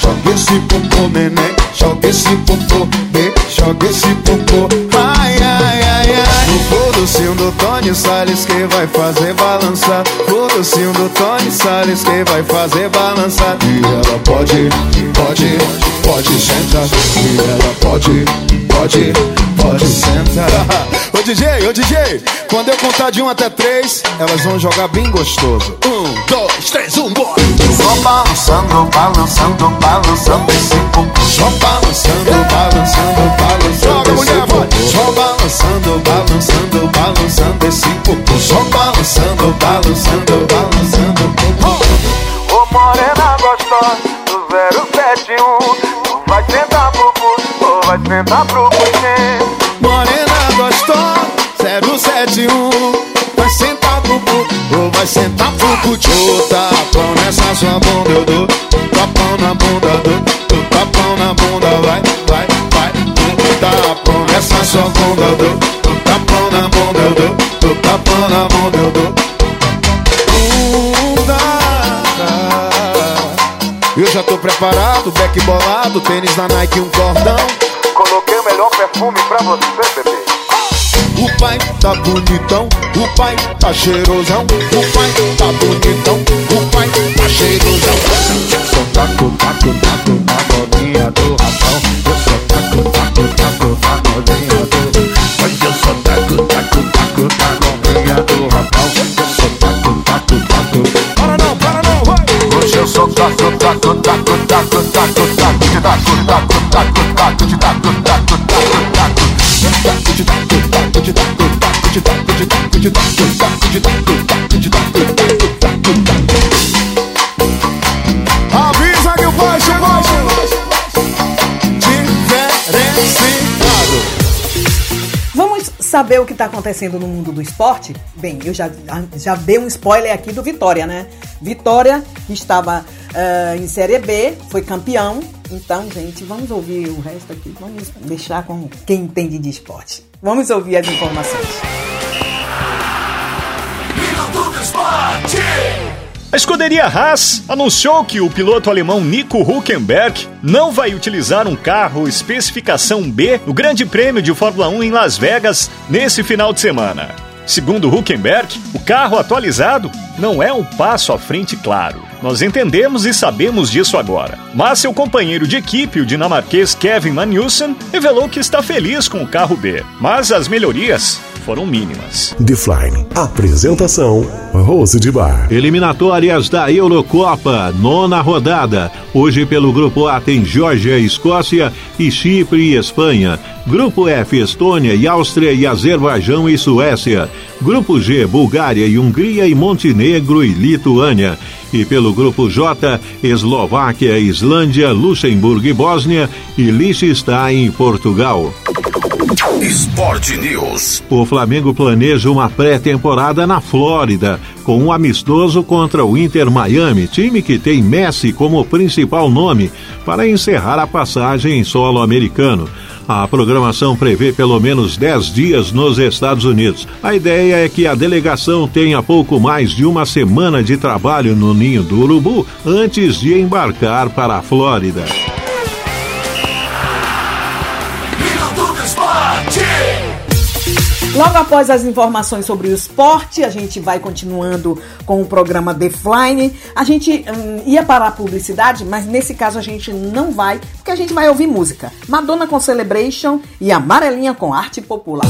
Joga esse popô, neném. Joga esse popô, bebê. Joga esse popô. Ai, ai, ai, foda-se do Tony Salles que vai fazer balançar. Foda-se do Tony Salles que vai fazer balançar. E ela pode, pode, pode sentar. E ela pode, pode, pode sentar. Ô DJ, ô DJ, quando eu contar de um até três, elas vão jogar bem gostoso. Um, dois, três, um, bora! Só balançando, balançando, balançando esse popô. Sua bunda eu dou Tapão na bunda dou Tapão na bunda vai, vai, vai. Tapão nessa sua bunda eu dou Tapão na bunda eu dou Tapão na bunda eu dou Eu já tô preparado, back bolado, tênis na Nike, um cordão. Coloquei o melhor perfume pra você, bebê O pai tá bonitão, o pai tá cheirosão. O pai tá bonitão, o pai tá cheirosão. Sou taco, taco, taco na modinha do rapão. Eu sou taco, taco, taco na modinha do Mas eu sou taco, taco, taco na modinha do rapão. Eu sou taco, taco, taco. Para não, para não, vai! Hoje eu sou taco, taco, taco, taco, taco, taco De taco, taco, taco, taco, de taco, taco, taco, Avisa que o pai chegou! Diferenciado. Vamos saber o que está acontecendo no mundo do esporte? Bem, eu já, já dei um spoiler aqui do Vitória, né? Vitória, que estava uh, em Série B, foi campeão. Então, gente, vamos ouvir o resto aqui. Vamos deixar com quem entende de esporte. Vamos ouvir as informações. A escuderia Haas anunciou que o piloto alemão Nico Huckenberg não vai utilizar um carro especificação B no Grande Prêmio de Fórmula 1 em Las Vegas nesse final de semana. Segundo Huckenberg, o carro atualizado não é um passo à frente claro. Nós entendemos e sabemos disso agora. Mas seu companheiro de equipe, o dinamarquês Kevin Magnussen, revelou que está feliz com o carro B. Mas as melhorias foram mínimas. The Fly, apresentação Rose de Bar. Eliminatórias da Eurocopa, nona rodada. Hoje pelo Grupo A tem Geórgia, Escócia e Chipre e Espanha. Grupo F, Estônia e Áustria e Azerbaijão e Suécia. Grupo G, Bulgária e Hungria e Montenegro e Lituânia. E pelo Grupo J, Eslováquia, Islândia, Luxemburgo e Bósnia e Liechtenstein e Portugal. Esporte News. O Flamengo planeja uma pré-temporada na Flórida, com um amistoso contra o Inter Miami, time que tem Messi como principal nome, para encerrar a passagem em solo americano. A programação prevê pelo menos 10 dias nos Estados Unidos. A ideia é que a delegação tenha pouco mais de uma semana de trabalho no ninho do Urubu antes de embarcar para a Flórida. Logo após as informações sobre o esporte, a gente vai continuando com o programa The Flying. A gente hum, ia parar a publicidade, mas nesse caso a gente não vai, porque a gente vai ouvir música. Madonna com Celebration e Amarelinha com Arte Popular.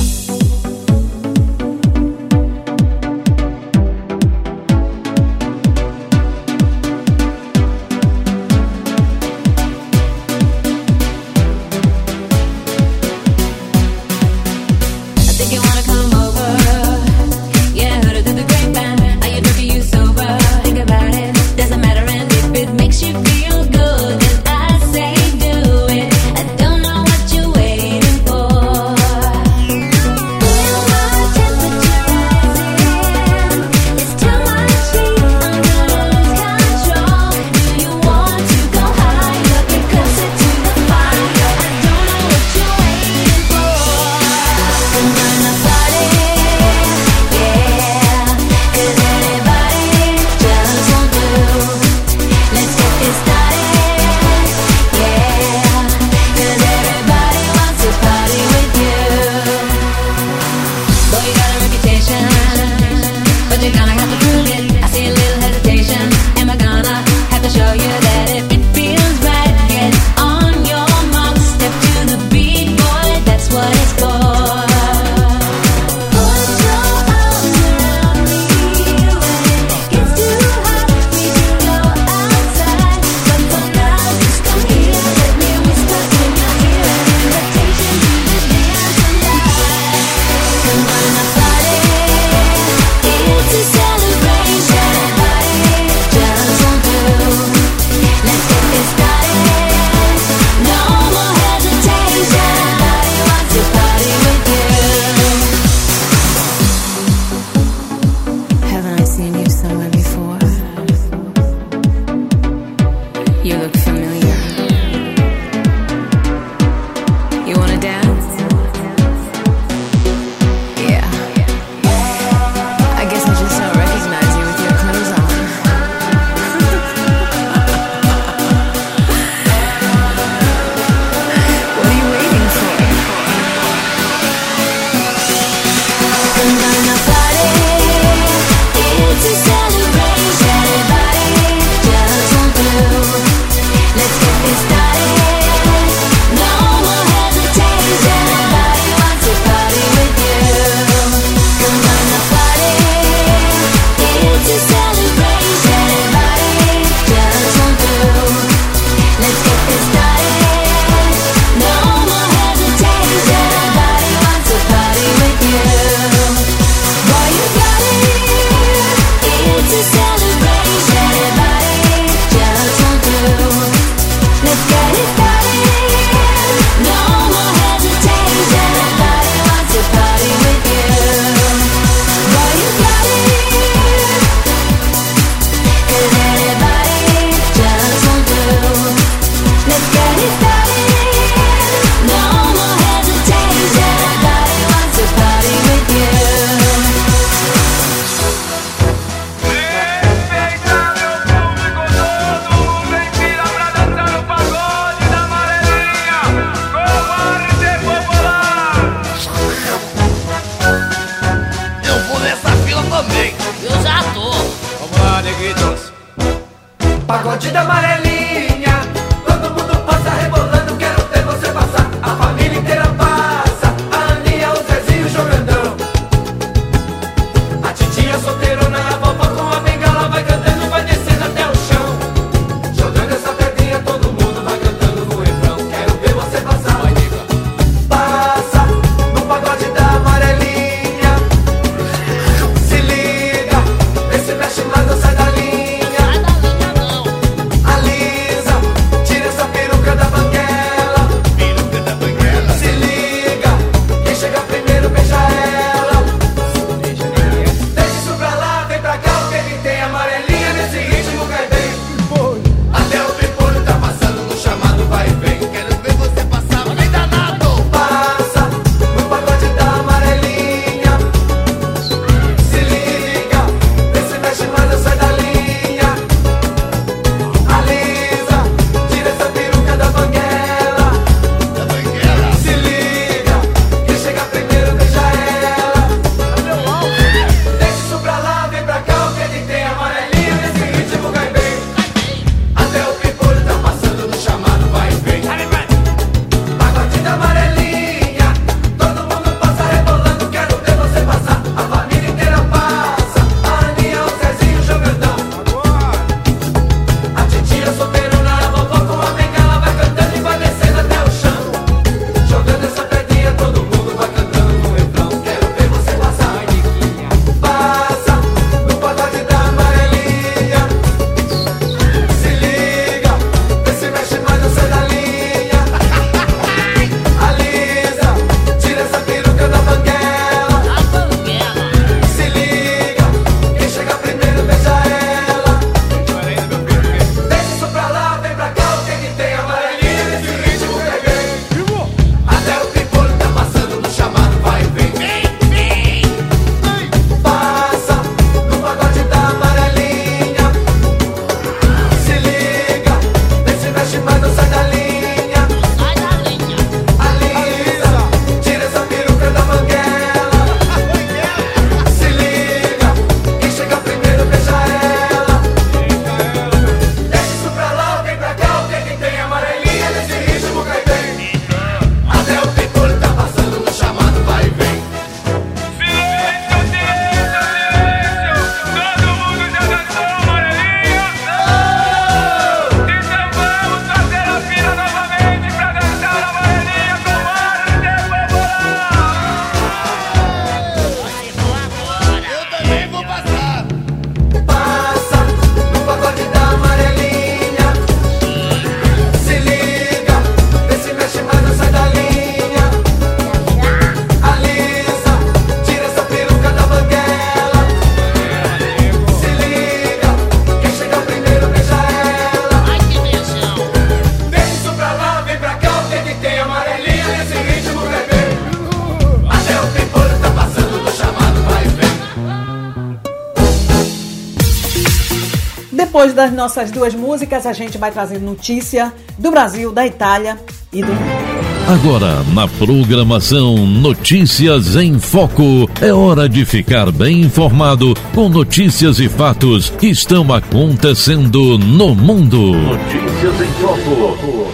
Das nossas duas músicas, a gente vai trazer notícia do Brasil, da Itália e do mundo. Agora, na programação Notícias em Foco, é hora de ficar bem informado com notícias e fatos que estão acontecendo no mundo. Notícias em Foco.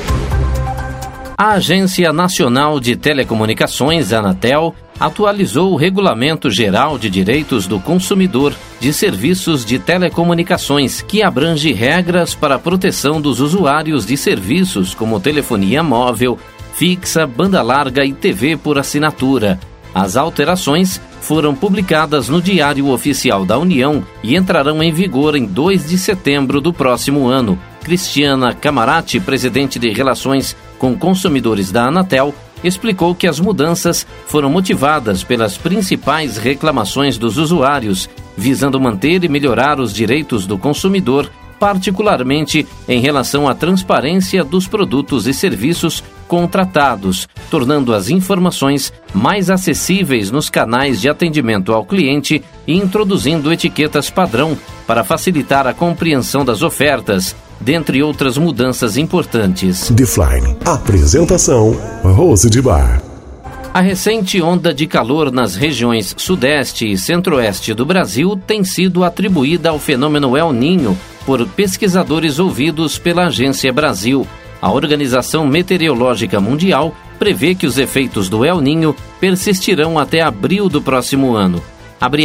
A Agência Nacional de Telecomunicações, Anatel, atualizou o Regulamento Geral de Direitos do Consumidor de Serviços de Telecomunicações, que abrange regras para a proteção dos usuários de serviços como telefonia móvel, fixa, banda larga e TV por assinatura. As alterações foram publicadas no Diário Oficial da União e entrarão em vigor em 2 de setembro do próximo ano. Cristiana Camarati, presidente de Relações com Consumidores da Anatel, explicou que as mudanças foram motivadas pelas principais reclamações dos usuários, visando manter e melhorar os direitos do consumidor, particularmente em relação à transparência dos produtos e serviços contratados, tornando as informações mais acessíveis nos canais de atendimento ao cliente e introduzindo etiquetas padrão para facilitar a compreensão das ofertas, dentre outras mudanças importantes. Defline. Apresentação: Rose de Bar. A recente onda de calor nas regiões Sudeste e Centro-Oeste do Brasil tem sido atribuída ao fenômeno El Ninho por pesquisadores ouvidos pela Agência Brasil. A Organização Meteorológica Mundial prevê que os efeitos do El Ninho persistirão até abril do próximo ano.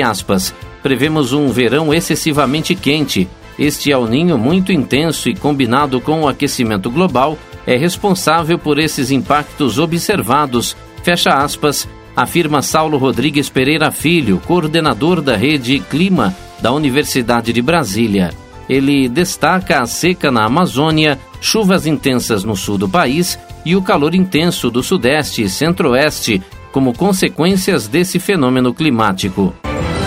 Aspas. Prevemos um verão excessivamente quente. Este El Ninho muito intenso e combinado com o aquecimento global é responsável por esses impactos observados. Fecha aspas, afirma Saulo Rodrigues Pereira Filho, coordenador da rede Clima da Universidade de Brasília. Ele destaca a seca na Amazônia, chuvas intensas no sul do país e o calor intenso do sudeste e centro-oeste como consequências desse fenômeno climático.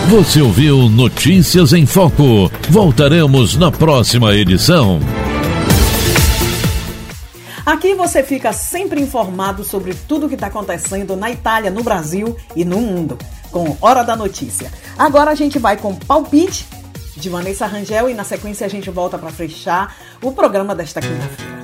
Você ouviu Notícias em Foco. Voltaremos na próxima edição. Aqui você fica sempre informado sobre tudo o que está acontecendo na Itália, no Brasil e no mundo, com Hora da Notícia. Agora a gente vai com palpite de Vanessa Rangel e na sequência a gente volta para fechar o programa desta quinta-feira.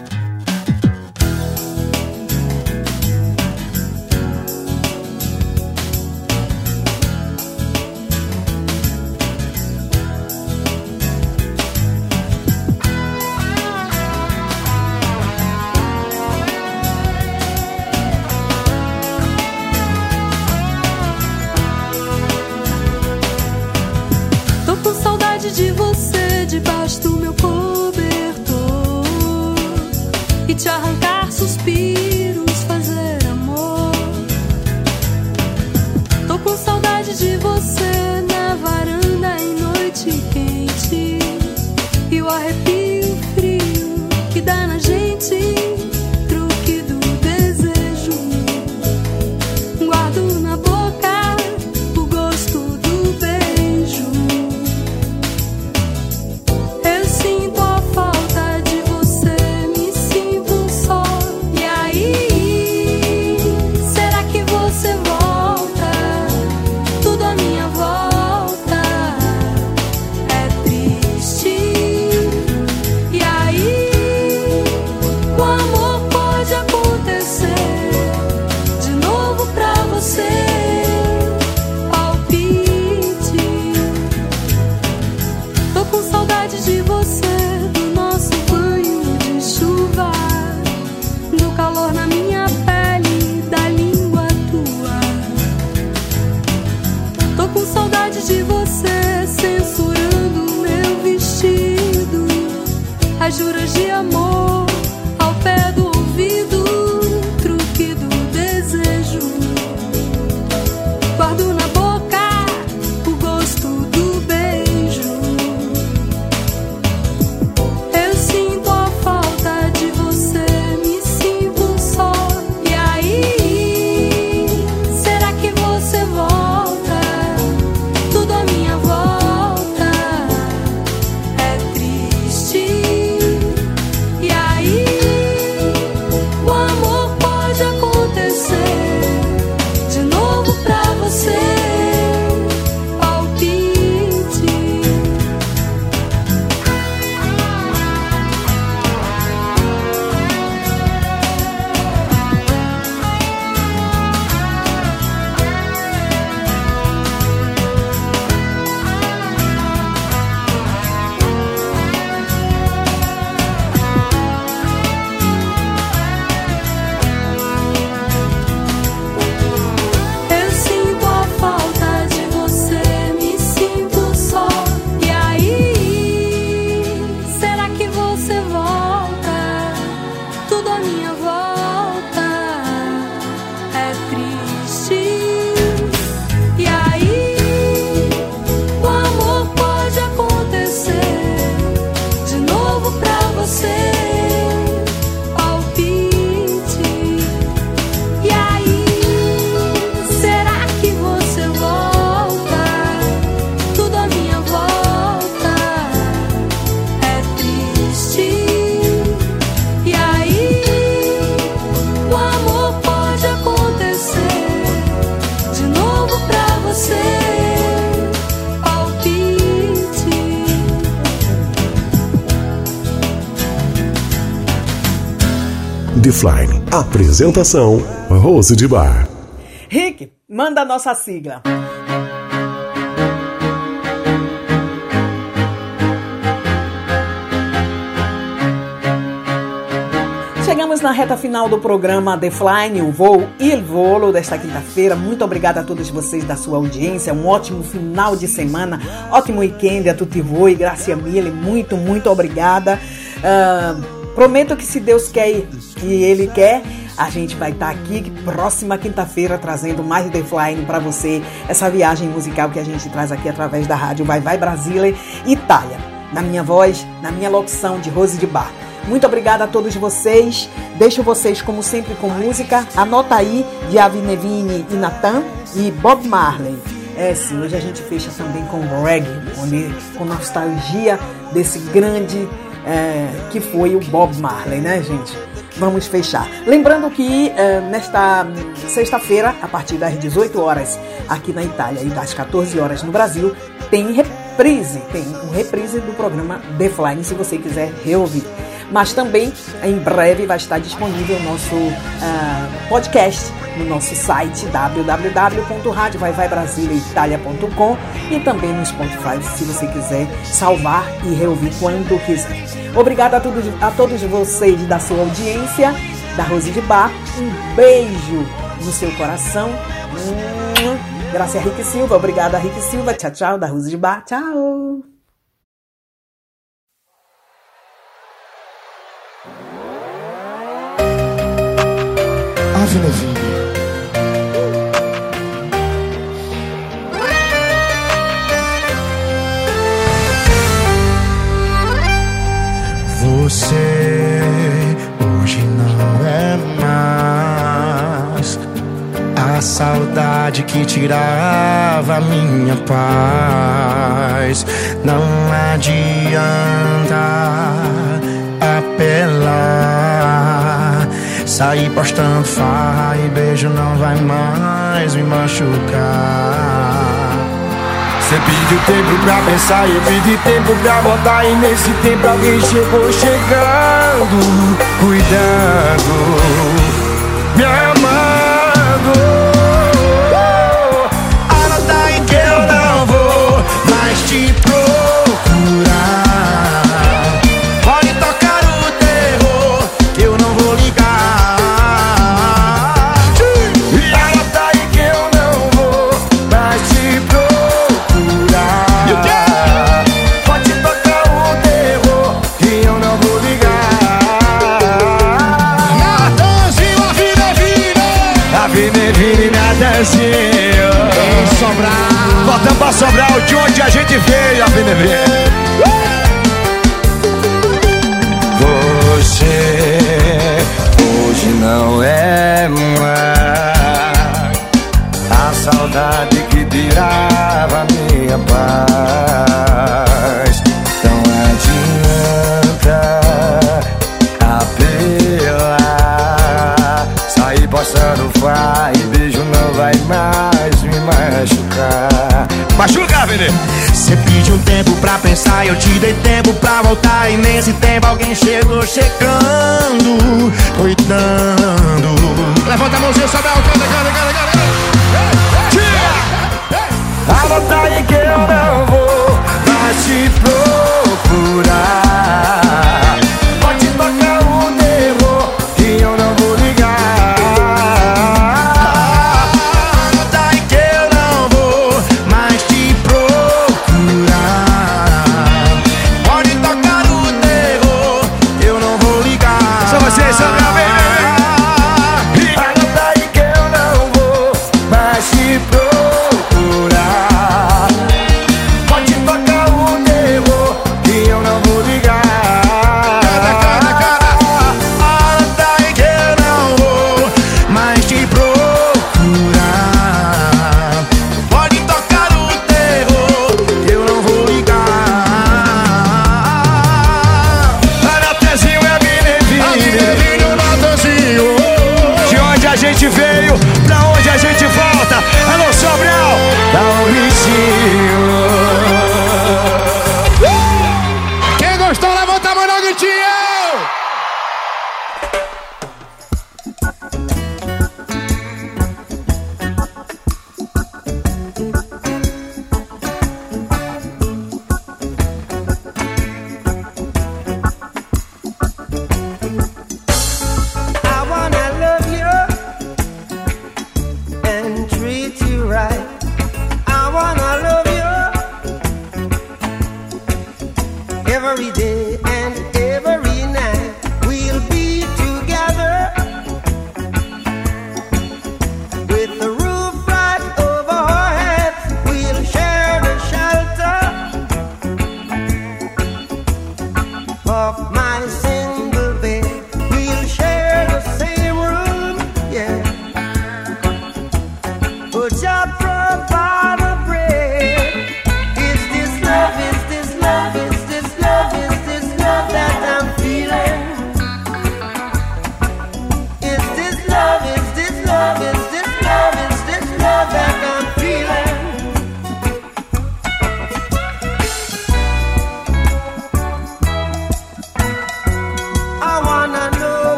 Apresentação: Rose de Bar. Rick, manda a nossa sigla. Chegamos na reta final do programa The Flying, o voo Il Volo desta quinta-feira. Muito obrigada a todos vocês da sua audiência. Um ótimo final de semana, ótimo weekend a tutti voi, Gracia Mille. Muito, muito obrigada. Uh, prometo que se Deus quer e Ele quer, a gente vai estar aqui próxima quinta-feira trazendo mais The Flying para você. Essa viagem musical que a gente traz aqui através da rádio Vai Vai Brasília, Itália. Na minha voz, na minha locução de Rose de Bar. Muito obrigada a todos vocês. Deixo vocês, como sempre, com música. Anota aí de Avi Nevini e Natan e Bob Marley. É sim, hoje a gente fecha também com reggae, com nostalgia desse grande é, que foi o Bob Marley, né, gente? Vamos fechar. Lembrando que é, nesta sexta-feira, a partir das 18 horas aqui na Itália e das 14 horas no Brasil, tem reprise, tem um reprise do programa The Flying, se você quiser reouvir mas também em breve vai estar disponível o nosso uh, podcast no nosso site www.radiovaivaibrasiliaitalia.com e também no Spotify se você quiser salvar e reouvir quando quiser. Obrigada a todos, a todos vocês da sua audiência, da Rose de Bar. Um beijo no seu coração. Graças a Rick Silva. Obrigada, Rick Silva. Tchau, tchau, da Rose de Bar. Tchau. Você hoje não é mais a saudade que tirava minha paz. Não adianta apelar Sair postando farra e beijo não vai mais me machucar. Você pediu tempo pra pensar, eu pedi tempo pra voltar E nesse tempo alguém chegou chegando Cuidando, Sobral, de onde a gente veio, a VNV. Pensar, eu te dei tempo pra voltar. E nesse tempo alguém chegou checando, cuidando. Levanta a mãozinha, sobe a canta, canta.